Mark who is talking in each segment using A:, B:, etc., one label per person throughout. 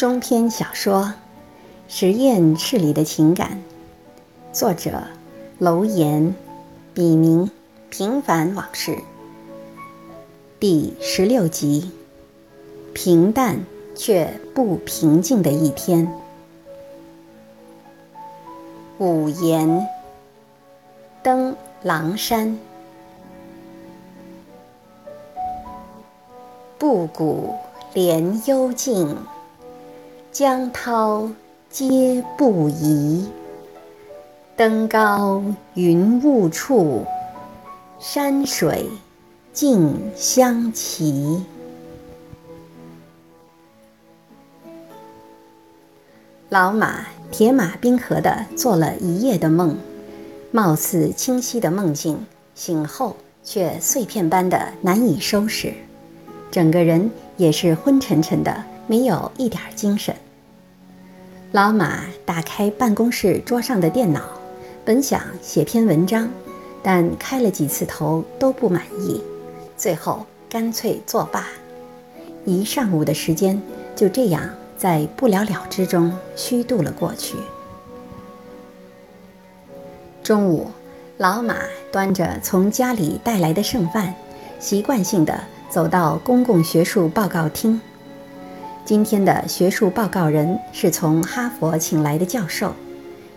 A: 中篇小说《实验室里的情感》，作者楼岩，笔名平凡往事，第十六集：平淡却不平静的一天。五言，登狼山，布谷连幽静。江涛皆不移，登高云雾处，山水尽相齐。老马铁马冰河的做了一夜的梦，貌似清晰的梦境，醒后却碎片般的难以收拾，整个人也是昏沉沉的。没有一点精神。老马打开办公室桌上的电脑，本想写篇文章，但开了几次头都不满意，最后干脆作罢。一上午的时间就这样在不了了之中虚度了过去。中午，老马端着从家里带来的剩饭，习惯性的走到公共学术报告厅。今天的学术报告人是从哈佛请来的教授，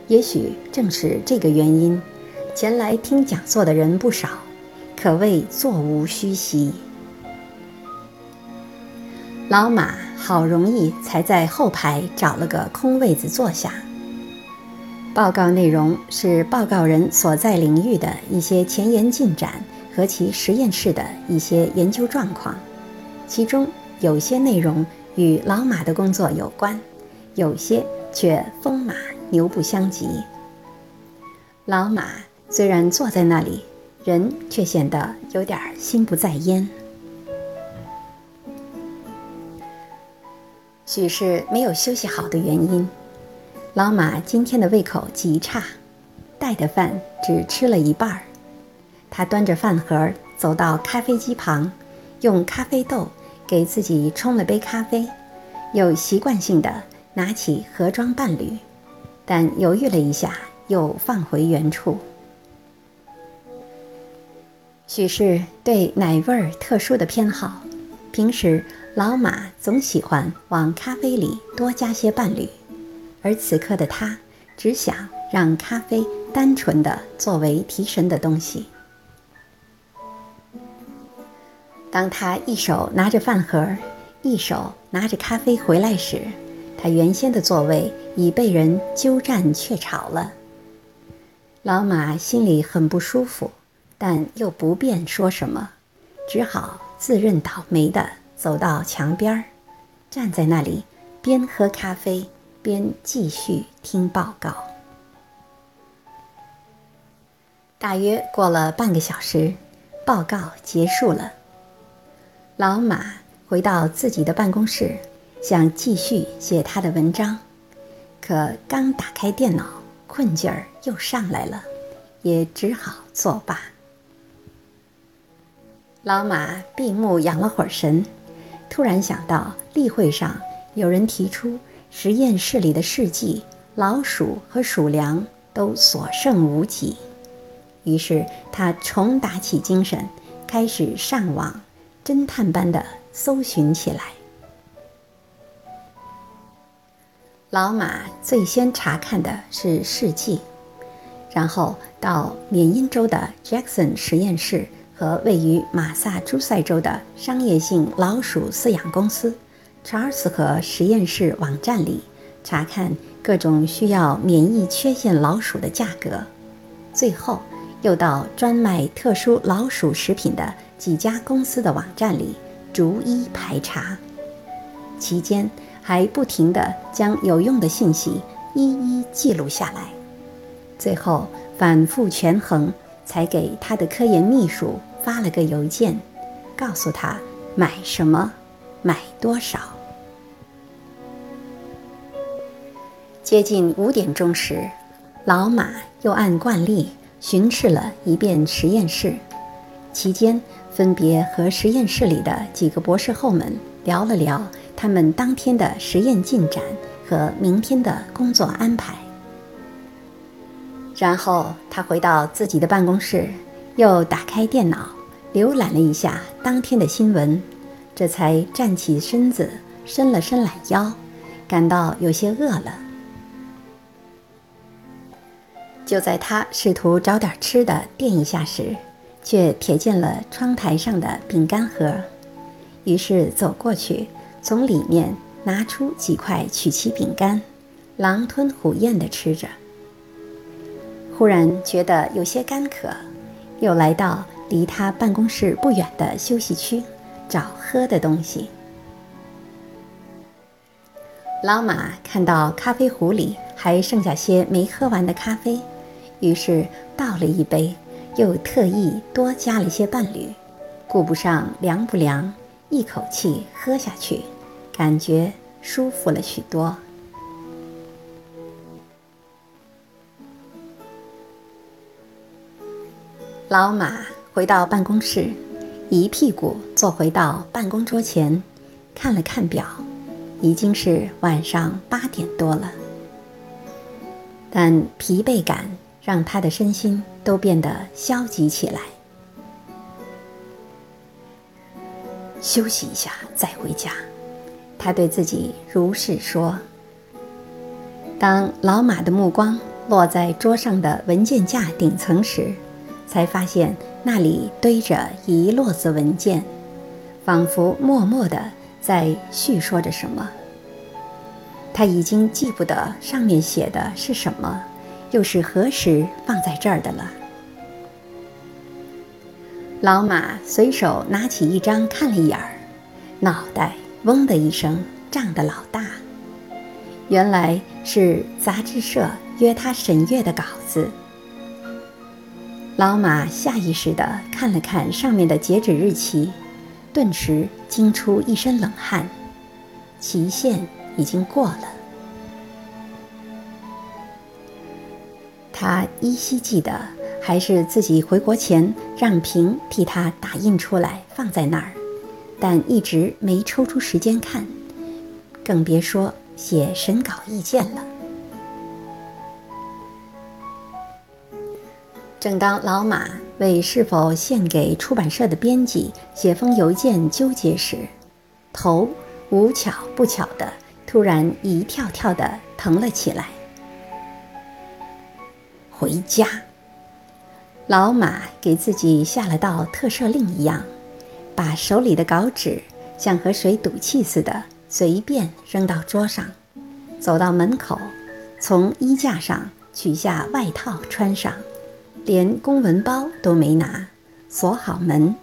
A: 也许正是这个原因，前来听讲座的人不少，可谓座无虚席。老马好容易才在后排找了个空位子坐下。报告内容是报告人所在领域的一些前沿进展和其实验室的一些研究状况，其中有些内容。与老马的工作有关，有些却风马牛不相及。老马虽然坐在那里，人却显得有点心不在焉。许是没有休息好的原因，老马今天的胃口极差，带的饭只吃了一半儿。他端着饭盒走到咖啡机旁，用咖啡豆。给自己冲了杯咖啡，又习惯性的拿起盒装伴侣，但犹豫了一下，又放回原处。许是对奶味儿特殊的偏好，平时老马总喜欢往咖啡里多加些伴侣，而此刻的他只想让咖啡单纯的作为提神的东西。当他一手拿着饭盒，一手拿着咖啡回来时，他原先的座位已被人鸠占鹊巢了。老马心里很不舒服，但又不便说什么，只好自认倒霉的走到墙边儿，站在那里，边喝咖啡边继续听报告。大约过了半个小时，报告结束了。老马回到自己的办公室，想继续写他的文章，可刚打开电脑，困劲儿又上来了，也只好作罢。老马闭目养了会儿神，突然想到例会上有人提出实验室里的试剂老鼠和鼠粮都所剩无几，于是他重打起精神，开始上网。侦探般的搜寻起来。老马最先查看的是试剂，然后到缅因州的 Jackson 实验室和位于马萨诸塞州的商业性老鼠饲养公司查尔斯河实验室网站里查看各种需要免疫缺陷老鼠的价格，最后又到专卖特殊老鼠食品的。几家公司的网站里逐一排查，期间还不停地将有用的信息一一记录下来，最后反复权衡，才给他的科研秘书发了个邮件，告诉他买什么，买多少。接近五点钟时，老马又按惯例巡视了一遍实验室，期间。分别和实验室里的几个博士后们聊了聊他们当天的实验进展和明天的工作安排。然后他回到自己的办公室，又打开电脑，浏览了一下当天的新闻，这才站起身子，伸了伸懒腰，感到有些饿了。就在他试图找点吃的垫一下时，却瞥见了窗台上的饼干盒，于是走过去，从里面拿出几块曲奇饼干，狼吞虎咽地吃着。忽然觉得有些干渴，又来到离他办公室不远的休息区，找喝的东西。老马看到咖啡壶里还剩下些没喝完的咖啡。于是倒了一杯，又特意多加了些伴侣，顾不上凉不凉，一口气喝下去，感觉舒服了许多。老马回到办公室，一屁股坐回到办公桌前，看了看表，已经是晚上八点多了，但疲惫感。让他的身心都变得消极起来。休息一下再回家，他对自己如是说。当老马的目光落在桌上的文件架顶层时，才发现那里堆着一摞子文件，仿佛默默地在叙说着什么。他已经记不得上面写的是什么。又是何时放在这儿的了？老马随手拿起一张看了一眼儿，脑袋嗡的一声胀得老大。原来是杂志社约他审阅的稿子。老马下意识地看了看上面的截止日期，顿时惊出一身冷汗，期限已经过了。他依稀记得，还是自己回国前让平替他打印出来放在那儿，但一直没抽出时间看，更别说写审稿意见了。正当老马为是否献给出版社的编辑写封邮件纠结时，头无巧不巧的突然一跳跳的疼了起来。回家，老马给自己下了道特赦令一样，把手里的稿纸像和水赌气似的随便扔到桌上，走到门口，从衣架上取下外套穿上，连公文包都没拿，锁好门，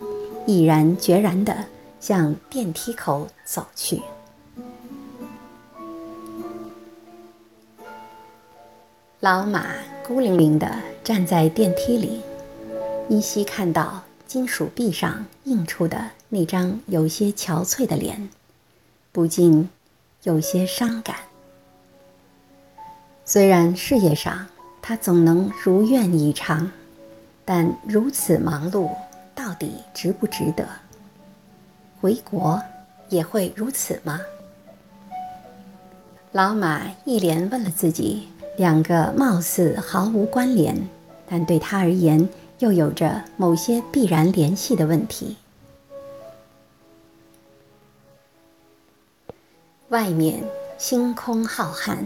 A: 毅然决然地向电梯口走去。老马。孤零零地站在电梯里，依稀看到金属壁上映出的那张有些憔悴的脸，不禁有些伤感。虽然事业上他总能如愿以偿，但如此忙碌，到底值不值得？回国也会如此吗？老马一连问了自己。两个貌似毫无关联，但对他而言又有着某些必然联系的问题。外面星空浩瀚，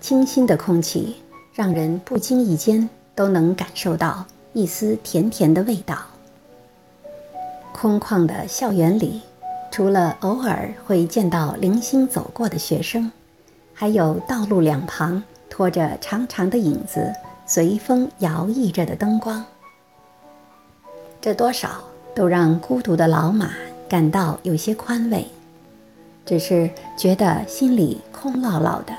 A: 清新的空气让人不经意间都能感受到一丝甜甜的味道。空旷的校园里，除了偶尔会见到零星走过的学生，还有道路两旁。拖着长长的影子，随风摇曳着的灯光，这多少都让孤独的老马感到有些宽慰，只是觉得心里空落落的。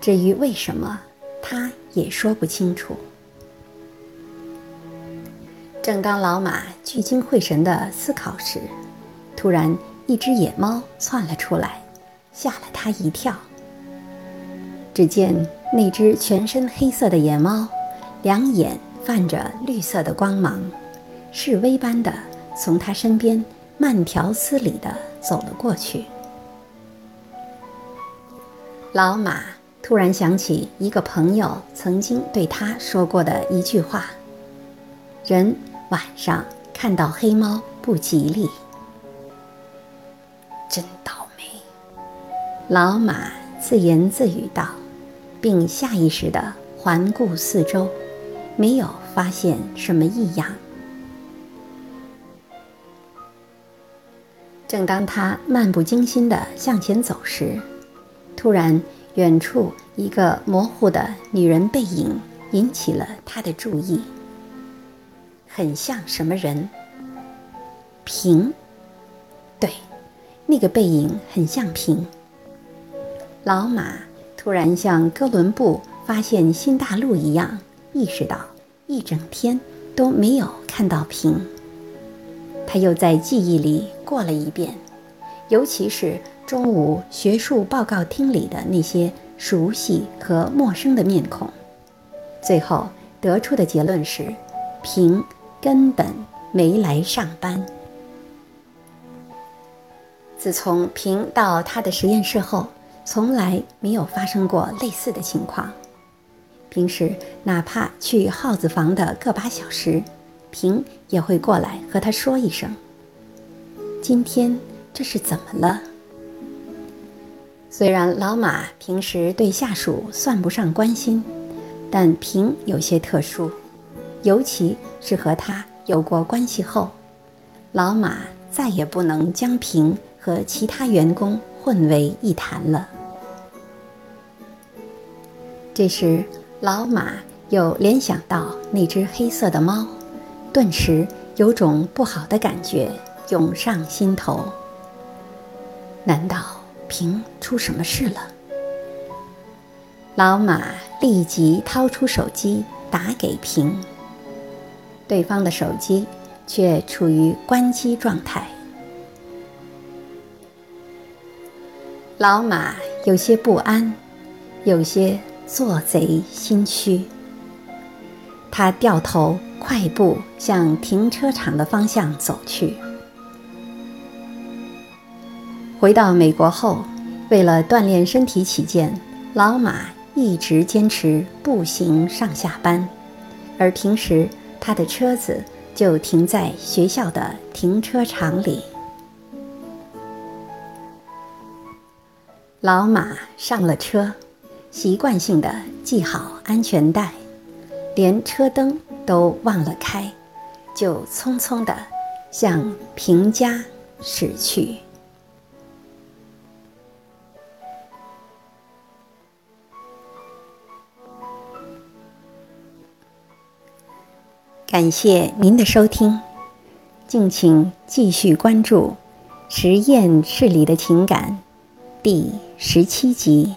A: 至于为什么，他也说不清楚。正当老马聚精会神地思考时，突然一只野猫窜了出来，吓了他一跳。只见那只全身黑色的野猫，两眼泛着绿色的光芒，示威般的从他身边慢条斯理地走了过去。老马突然想起一个朋友曾经对他说过的一句话：“人晚上看到黑猫不吉利。”真倒霉，老马自言自语道，并下意识地环顾四周，没有发现什么异样。正当他漫不经心地向前走时，突然，远处一个模糊的女人背影引起了他的注意。很像什么人？平。对，那个背影很像平。老马突然像哥伦布发现新大陆一样，意识到一整天都没有看到平。他又在记忆里过了一遍，尤其是中午学术报告厅里的那些熟悉和陌生的面孔，最后得出的结论是：平根本没来上班。自从平到他的实验室后，从来没有发生过类似的情况。平时哪怕去耗子房的个把小时。平也会过来和他说一声：“今天这是怎么了？”虽然老马平时对下属算不上关心，但平有些特殊，尤其是和他有过关系后，老马再也不能将平和其他员工混为一谈了。这时，老马又联想到那只黑色的猫。顿时有种不好的感觉涌上心头。难道平出什么事了？老马立即掏出手机打给平，对方的手机却处于关机状态。老马有些不安，有些做贼心虚。他掉头。快步向停车场的方向走去。回到美国后，为了锻炼身体起见，老马一直坚持步行上下班，而平时他的车子就停在学校的停车场里。老马上了车，习惯性的系好安全带，连车灯。都忘了开，就匆匆的向平家驶去。感谢您的收听，敬请继续关注《实验室里的情感》第十七集。